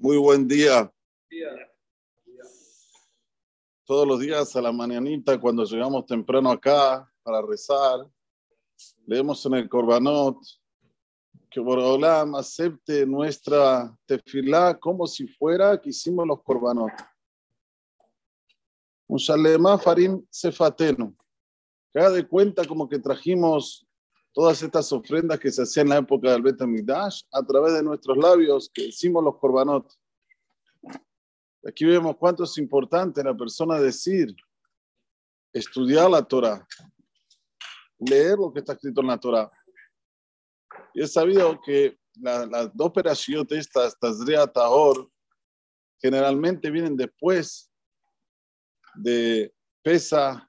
Muy buen día. Todos los días a la mañanita, cuando llegamos temprano acá para rezar, leemos en el Corbanot que Borolam acepte nuestra tefilá como si fuera que hicimos los Corbanot. Un shalema farim sefatenu. Que haga de cuenta como que trajimos todas estas ofrendas que se hacían en la época del Bet Midash a través de nuestros labios que hicimos los Corbanot. Aquí vemos cuánto es importante la persona decir, estudiar la Torah, leer lo que está escrito en la Torah. Y he sabido que las dos operaciones de estas, Tazria Tahor, generalmente vienen después de Pesa,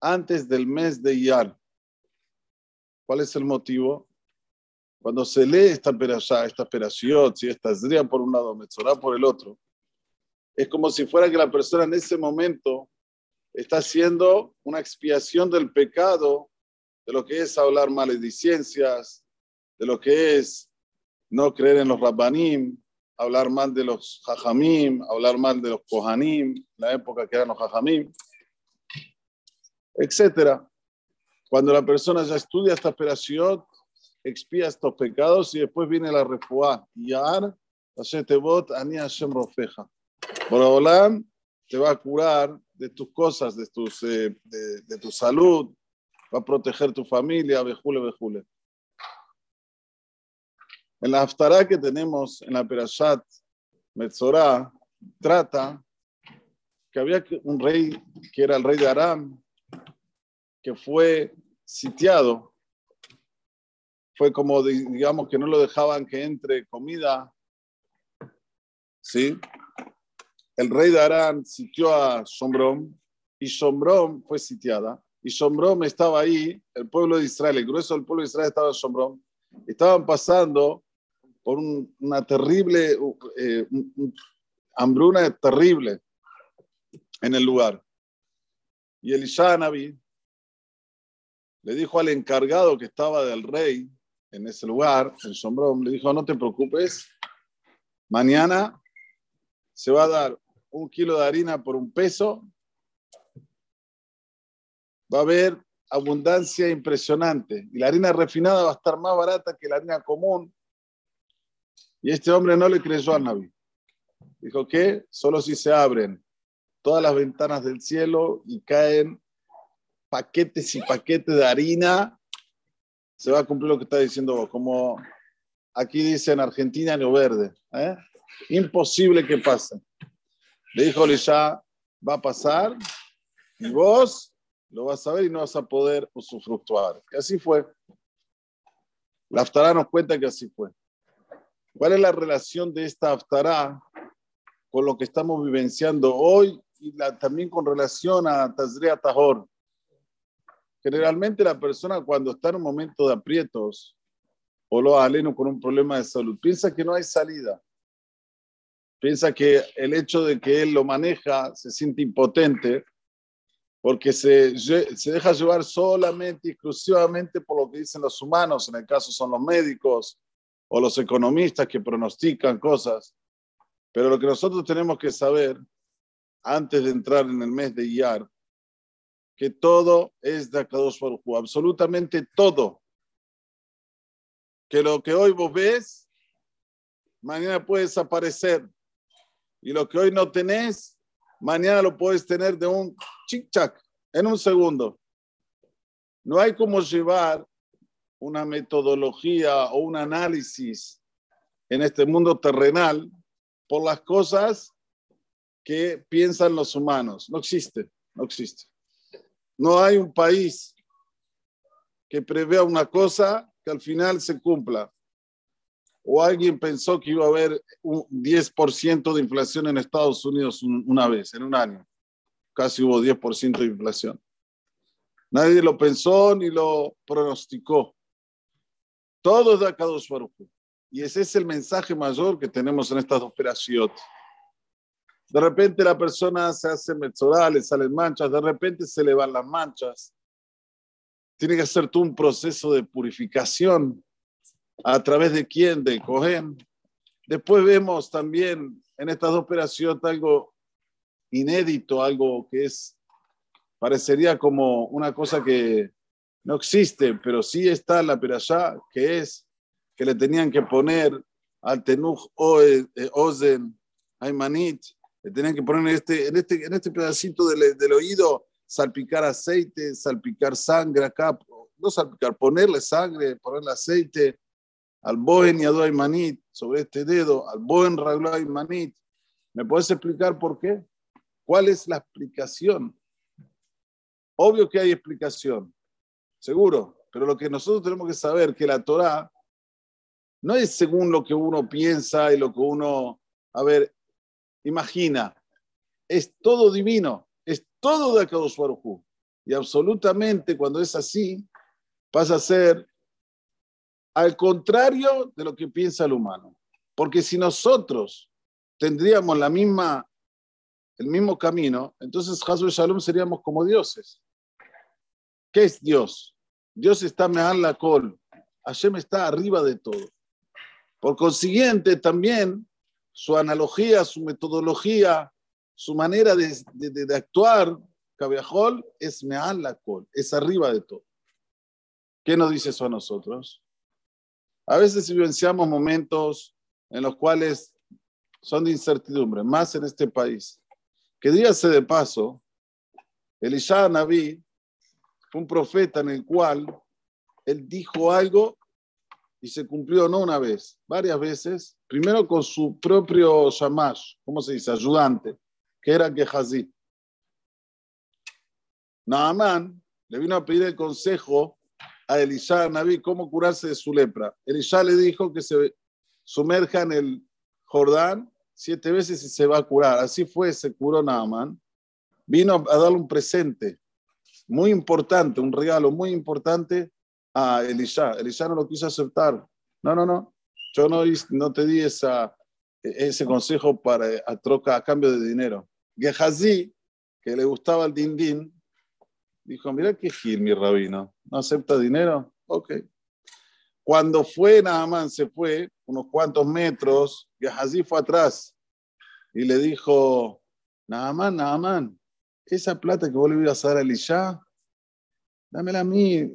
antes del mes de Iyar. ¿Cuál es el motivo? Cuando se lee esta operación, esta operación, si esta Tazria por un lado, Metzorah por el otro, es como si fuera que la persona en ese momento está haciendo una expiación del pecado, de lo que es hablar maledicencias, de lo que es no creer en los rabbanim, hablar mal de los jajamim, hablar mal de los kohanim, la época que eran los jajamim, etc. Cuando la persona ya estudia esta operación, expía estos pecados y después viene la refuá. Yar, Hashem Ani Hashem Rofeja. Borolam te va a curar de tus cosas, de, tus, eh, de, tu salud, va a proteger tu familia, vejule, vejule. En la Haftarah que tenemos en la Perashat Metzorah, trata que había un rey que era el rey de Aram, que fue sitiado. Fue como, digamos, que no lo dejaban que entre comida. ¿Sí? el rey de Arán sitió a Sombrón y Sombrón fue sitiada. Y Sombrón estaba ahí, el pueblo de Israel, el grueso del pueblo de Israel estaba en Sombrón. Estaban pasando por una terrible, eh, hambruna terrible en el lugar. Y Elisha Naví le dijo al encargado que estaba del rey en ese lugar, en Sombrón, le dijo, no te preocupes, mañana se va a dar un kilo de harina por un peso, va a haber abundancia impresionante. Y la harina refinada va a estar más barata que la harina común. Y este hombre no le creyó al Naví. Dijo que solo si se abren todas las ventanas del cielo y caen paquetes y paquetes de harina, se va a cumplir lo que está diciendo vos. Como aquí dice en Argentina, no verde. ¿eh? Imposible que pase. Le dijo ya va a pasar y vos lo vas a ver y no vas a poder usufructuar. Así fue. La Aftará nos cuenta que así fue. ¿Cuál es la relación de esta Aftará con lo que estamos vivenciando hoy y también con relación a Tazria Tahor? Generalmente la persona cuando está en un momento de aprietos o lo aleno con un problema de salud, piensa que no hay salida piensa que el hecho de que él lo maneja se siente impotente porque se, se deja llevar solamente, exclusivamente por lo que dicen los humanos, en el caso son los médicos o los economistas que pronostican cosas. Pero lo que nosotros tenemos que saber antes de entrar en el mes de Iyar, que todo es de Akadosh Baruj absolutamente todo. Que lo que hoy vos ves, mañana puede desaparecer. Y lo que hoy no tenés, mañana lo puedes tener de un chic-chac, en un segundo. No hay como llevar una metodología o un análisis en este mundo terrenal por las cosas que piensan los humanos. No existe, no existe. No hay un país que prevea una cosa que al final se cumpla o alguien pensó que iba a haber un 10% de inflación en Estados Unidos una vez, en un año. Casi hubo 10% de inflación. Nadie lo pensó ni lo pronosticó. Todo es de Akadosh Baruch Y ese es el mensaje mayor que tenemos en estas operaciones. De repente la persona se hace metzorá, le salen manchas, de repente se le van las manchas. Tiene que hacer todo un proceso de purificación ¿A través de quién? De Cohen. Después vemos también en estas dos operaciones algo inédito, algo que es, parecería como una cosa que no existe, pero sí está la perashá, que es que le tenían que poner al tenuj eh, ozen, aymanit, le tenían que poner en este, en este, en este pedacito del, del oído, salpicar aceite, salpicar sangre acá, no salpicar, ponerle sangre, ponerle aceite, al bohen y a manit sobre este dedo, al bohen raglo manit. ¿Me puedes explicar por qué? ¿Cuál es la explicación? Obvio que hay explicación, seguro, pero lo que nosotros tenemos que saber que la Torah no es según lo que uno piensa y lo que uno, a ver, imagina. Es todo divino, es todo de Akadosh Y absolutamente cuando es así, pasa a ser al contrario de lo que piensa el humano. Porque si nosotros tendríamos la misma, el mismo camino, entonces Hazul Shalom seríamos como dioses. ¿Qué es Dios? Dios está meal la col. Hashem está arriba de todo. Por consiguiente, también su analogía, su metodología, su manera de, de, actuar, Cabiajol, es meal es arriba de todo. ¿Qué nos dice eso a nosotros? A veces vivenciamos momentos en los cuales son de incertidumbre, más en este país. Que dígase de paso, Elisha Naví fue un profeta en el cual él dijo algo y se cumplió no una vez, varias veces, primero con su propio shamash, ¿cómo se dice? Ayudante, que era Gehazi. Naaman le vino a pedir el consejo a Elisha Naví cómo curarse de su lepra. Elisha le dijo que se sumerja en el Jordán siete veces y se va a curar. Así fue, se curó Naaman. Vino a darle un presente muy importante, un regalo muy importante a Elisha. Elisha no lo quiso aceptar. No, no, no. Yo no, te di ese consejo para, a, troca, a cambio de dinero. Gehazi, que le gustaba el din din, dijo, mira qué gil mi rabino, ¿no acepta dinero? Ok. Cuando fue Naaman, se fue unos cuantos metros, Gehazi fue atrás y le dijo, Naaman, Naaman, esa plata que vos le ibas a dar a Elisha, dámela a mí.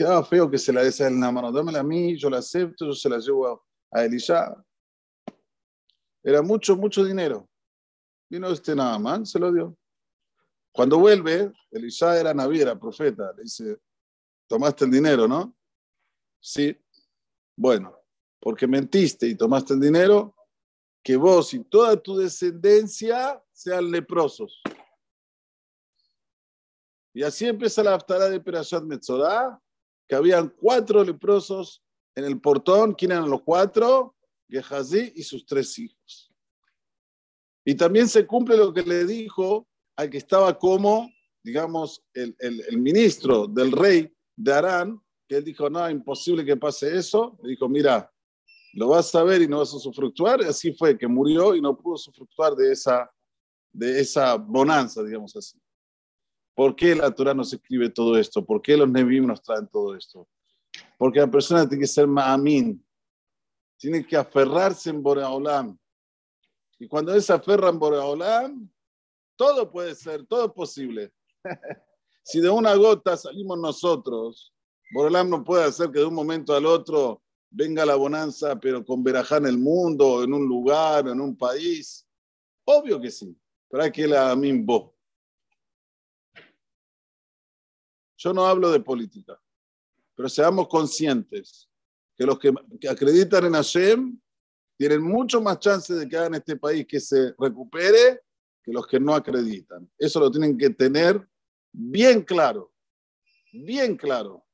Quedaba feo que se la des a él. Dámela a mí, yo la acepto, yo se la llevo a, Elisha. Era mucho, mucho dinero. Vino este Naaman, se lo dio. Cuando vuelve, Elisha era naviera, profeta. Le dice, tomaste el dinero, ¿no? Sí. Bueno, porque mentiste y tomaste el dinero, que vos y toda tu descendencia sean leprosos. Y así empieza la haftará de Perashat Metzorah, que habían cuatro leprosos en el portón. ¿Quién eran los cuatro? Gehazi y sus tres hijos. Y también se cumple lo que le dijo al que estaba como, digamos, el, el, ministro del rey de Arán, que él dijo, no, imposible que pase eso. Le dijo, mira, lo vas a ver y no vas a sufructuar. Así fue, que murió y no pudo sufructuar de esa, de esa bonanza, digamos así. ¿Por qué la Torah nos escribe todo esto? ¿Por qué los Nevim nos traen todo esto? Porque la persona tiene que ser ma'amin, tiene que aferrarse en Boreolam. Y cuando él se aferra en Boreolam, todo puede ser, todo es posible. si de una gota salimos nosotros, Boreolam no puede hacer que de un momento al otro venga la bonanza, pero con verajá en el mundo, en un lugar, en un país. Obvio que sí, pero hay que la bo. Yo no hablo de política, pero seamos conscientes que los que, acreditan en Hashem tienen mucho más chance de que hagan este país que se recupere que los que no acreditan. Eso lo tienen que tener bien claro, bien claro,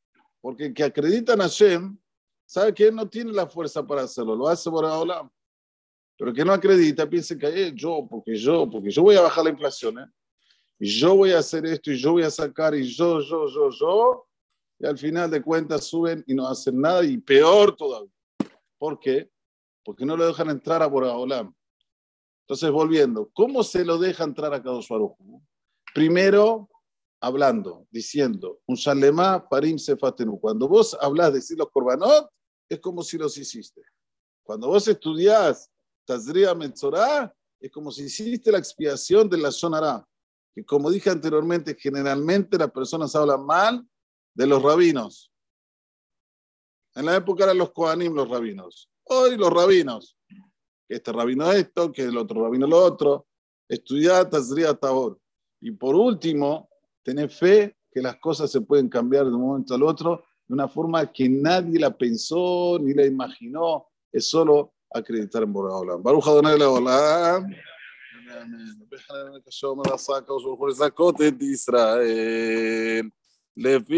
porque el que acredita en Hashem sabe que él no tiene la fuerza para hacerlo, lo hace por ahora. Pero el que no acredita piensa que yo, porque yo, porque yo voy a bajar la inflación, ¿eh? Yo voy a hacer esto y yo voy a sacar y yo, yo, yo, yo, y al final de cuentas suben y no hacen nada y peor todavía. ¿Por qué? Porque no lo dejan entrar a Boraholam. Entonces, volviendo, ¿cómo se lo deja entrar a Kadosh Baruj Primero, hablando, diciendo, un shalema parim sefatenu. Cuando vos hablas de decir los korbanot, es como si los hiciste. Cuando vos estudiás Tazria Metzorah es como si hiciste la expiación de la Sonará. Que como dije anteriormente, generalmente las personas hablan mal de los rabinos. En la época eran los Kohanim los rabinos. Hoy los rabinos. Que este rabino esto, que el otro rabino lo otro. Estudiar Tazria Tabor. Y por último, tener fe que las cosas se pueden cambiar de un momento al otro de una forma que nadie la pensó ni la imaginó. Es solo acreditar en בחנן הקשור מרסה הקור שלחו לזכות את ישראל לפי